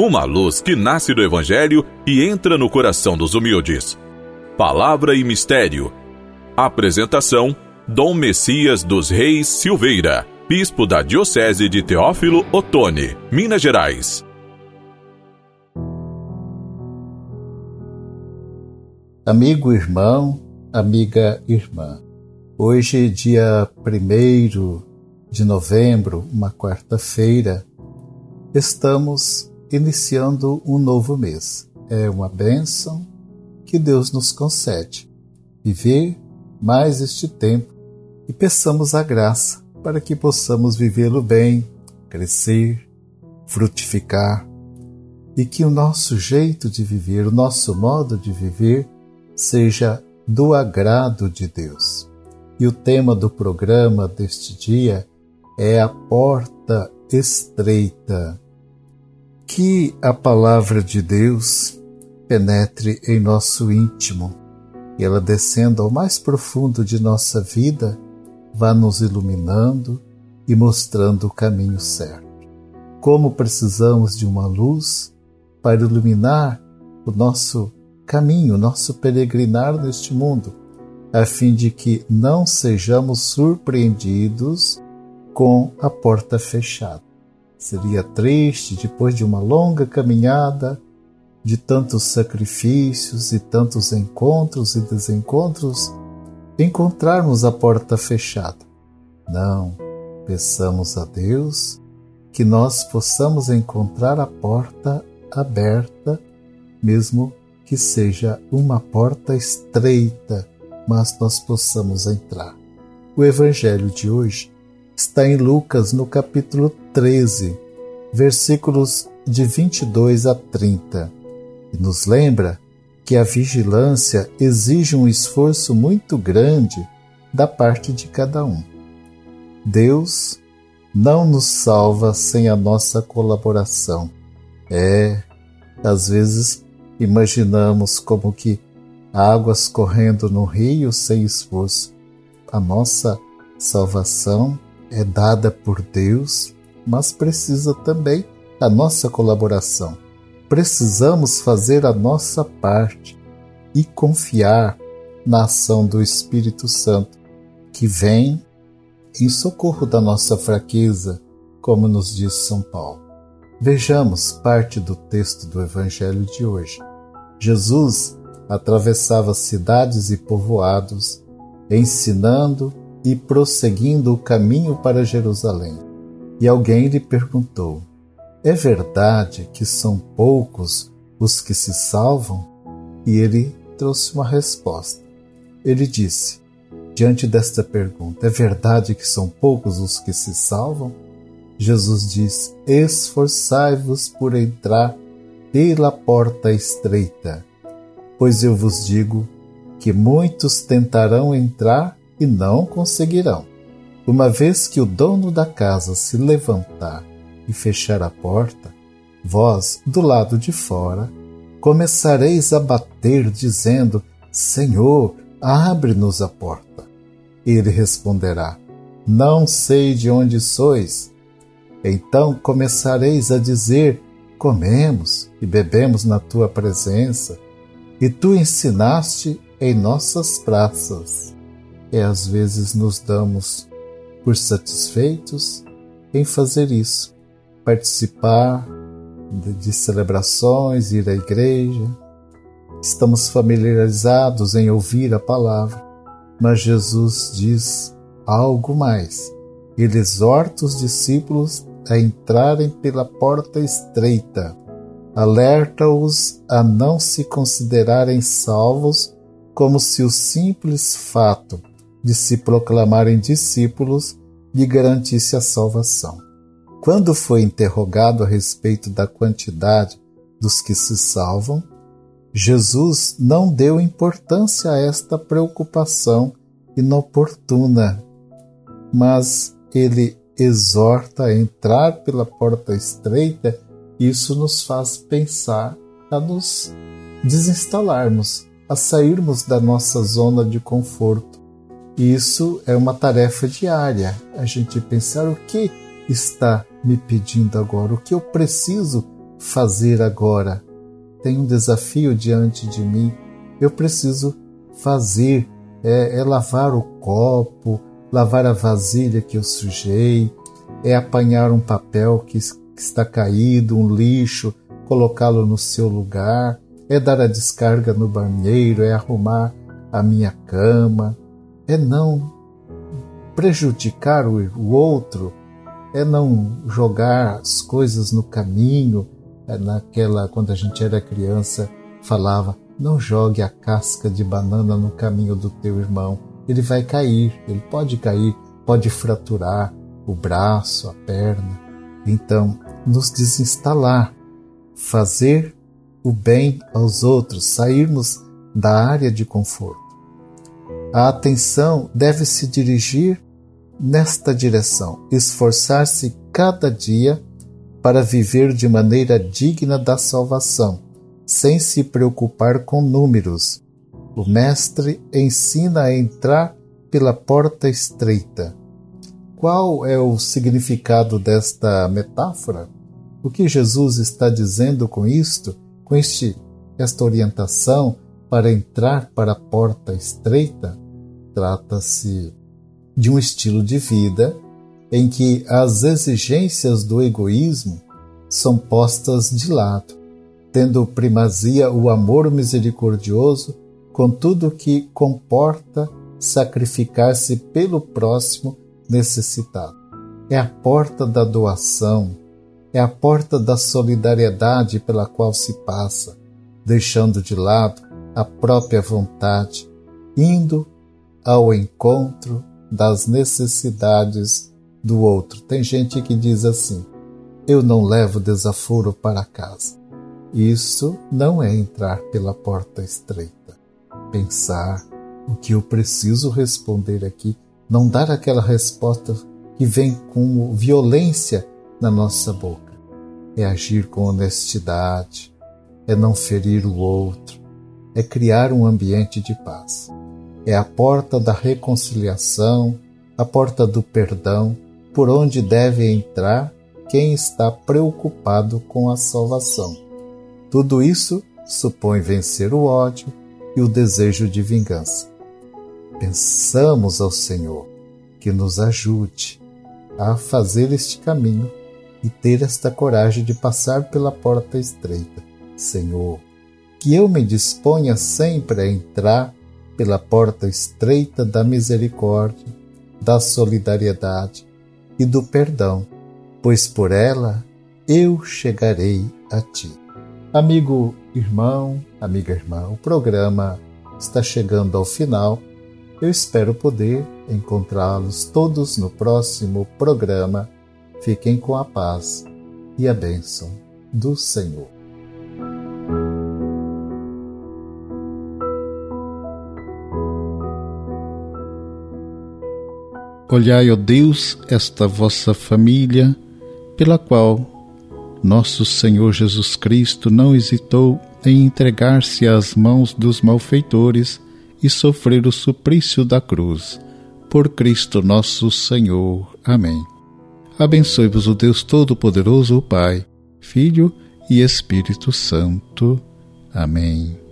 uma luz que nasce do Evangelho e entra no coração dos humildes. Palavra e Mistério. Apresentação: Dom Messias dos Reis Silveira, Bispo da Diocese de Teófilo Otoni, Minas Gerais. Amigo irmão, amiga irmã, hoje, dia 1 de novembro, uma quarta-feira, estamos iniciando um novo mês. É uma bênção que Deus nos concede. Viver mais este tempo e peçamos a graça para que possamos vivê-lo bem, crescer, frutificar e que o nosso jeito de viver, o nosso modo de viver, seja do agrado de Deus. E o tema do programa deste dia é a porta estreita que a palavra de Deus penetre em nosso íntimo e ela descendo ao mais profundo de nossa vida, vá nos iluminando e mostrando o caminho certo. Como precisamos de uma luz para iluminar o nosso caminho, o nosso peregrinar neste mundo, a fim de que não sejamos surpreendidos com a porta fechada. Seria triste, depois de uma longa caminhada, de tantos sacrifícios e tantos encontros e desencontros, encontrarmos a porta fechada. Não, peçamos a Deus que nós possamos encontrar a porta aberta, mesmo que seja uma porta estreita, mas nós possamos entrar. O Evangelho de hoje está em Lucas, no capítulo 13, versículos de 22 a 30, e nos lembra que a vigilância exige um esforço muito grande da parte de cada um. Deus não nos salva sem a nossa colaboração. É, às vezes imaginamos como que águas correndo no rio sem esforço. A nossa salvação é dada por Deus, mas precisa também da nossa colaboração. Precisamos fazer a nossa parte e confiar na ação do Espírito Santo, que vem em socorro da nossa fraqueza, como nos diz São Paulo. Vejamos parte do texto do Evangelho de hoje. Jesus atravessava cidades e povoados, ensinando e prosseguindo o caminho para Jerusalém. E alguém lhe perguntou: É verdade que são poucos os que se salvam? E ele trouxe uma resposta. Ele disse: Diante desta pergunta, é verdade que são poucos os que se salvam? Jesus diz: Esforçai-vos por entrar pela porta estreita, pois eu vos digo que muitos tentarão entrar e não conseguirão. Uma vez que o dono da casa se levantar e fechar a porta, vós, do lado de fora, começareis a bater, dizendo: Senhor, abre-nos a porta. Ele responderá: Não sei de onde sois. Então começareis a dizer: Comemos e bebemos na tua presença, e tu ensinaste em nossas praças é às vezes nos damos por satisfeitos em fazer isso, participar de, de celebrações, ir à igreja. Estamos familiarizados em ouvir a palavra, mas Jesus diz algo mais. Ele exorta os discípulos a entrarem pela porta estreita, alerta-os a não se considerarem salvos como se o simples fato de se proclamarem discípulos lhe garantisse a salvação. Quando foi interrogado a respeito da quantidade dos que se salvam, Jesus não deu importância a esta preocupação inoportuna, mas ele exorta a entrar pela porta estreita. Isso nos faz pensar a nos desinstalarmos, a sairmos da nossa zona de conforto isso é uma tarefa diária, a gente pensar o que está me pedindo agora, o que eu preciso fazer agora? Tem um desafio diante de mim. Eu preciso fazer, é, é lavar o copo, lavar a vasilha que eu sujei, é apanhar um papel que, que está caído, um lixo, colocá-lo no seu lugar, é dar a descarga no banheiro, é arrumar a minha cama, é não prejudicar o outro, é não jogar as coisas no caminho. É naquela, quando a gente era criança, falava: não jogue a casca de banana no caminho do teu irmão. Ele vai cair, ele pode cair, pode fraturar o braço, a perna. Então, nos desinstalar, fazer o bem aos outros, sairmos da área de conforto. A atenção deve se dirigir nesta direção, esforçar-se cada dia para viver de maneira digna da salvação, sem se preocupar com números. O Mestre ensina a entrar pela porta estreita. Qual é o significado desta metáfora? O que Jesus está dizendo com isto, com este, esta orientação para entrar para a porta estreita? Trata-se de um estilo de vida em que as exigências do egoísmo são postas de lado, tendo primazia o amor misericordioso com tudo que comporta sacrificar-se pelo próximo necessitado. É a porta da doação, é a porta da solidariedade pela qual se passa, deixando de lado a própria vontade, indo ao encontro das necessidades do outro. Tem gente que diz assim: eu não levo desaforo para casa. Isso não é entrar pela porta estreita. Pensar o que eu preciso responder aqui, não dar aquela resposta que vem com violência na nossa boca. É agir com honestidade, é não ferir o outro, é criar um ambiente de paz é a porta da reconciliação, a porta do perdão, por onde deve entrar quem está preocupado com a salvação. Tudo isso supõe vencer o ódio e o desejo de vingança. Pensamos ao Senhor que nos ajude a fazer este caminho e ter esta coragem de passar pela porta estreita. Senhor, que eu me disponha sempre a entrar pela porta estreita da misericórdia, da solidariedade e do perdão, pois por ela eu chegarei a ti. Amigo irmão, amiga irmã, o programa está chegando ao final. Eu espero poder encontrá-los todos no próximo programa. Fiquem com a paz e a bênção do Senhor. Olhai, ó Deus, esta vossa família, pela qual nosso Senhor Jesus Cristo não hesitou em entregar-se às mãos dos malfeitores e sofrer o suplício da cruz. Por Cristo nosso Senhor. Amém. Abençoe-vos o Deus Todo-Poderoso, o Pai, Filho e Espírito Santo. Amém.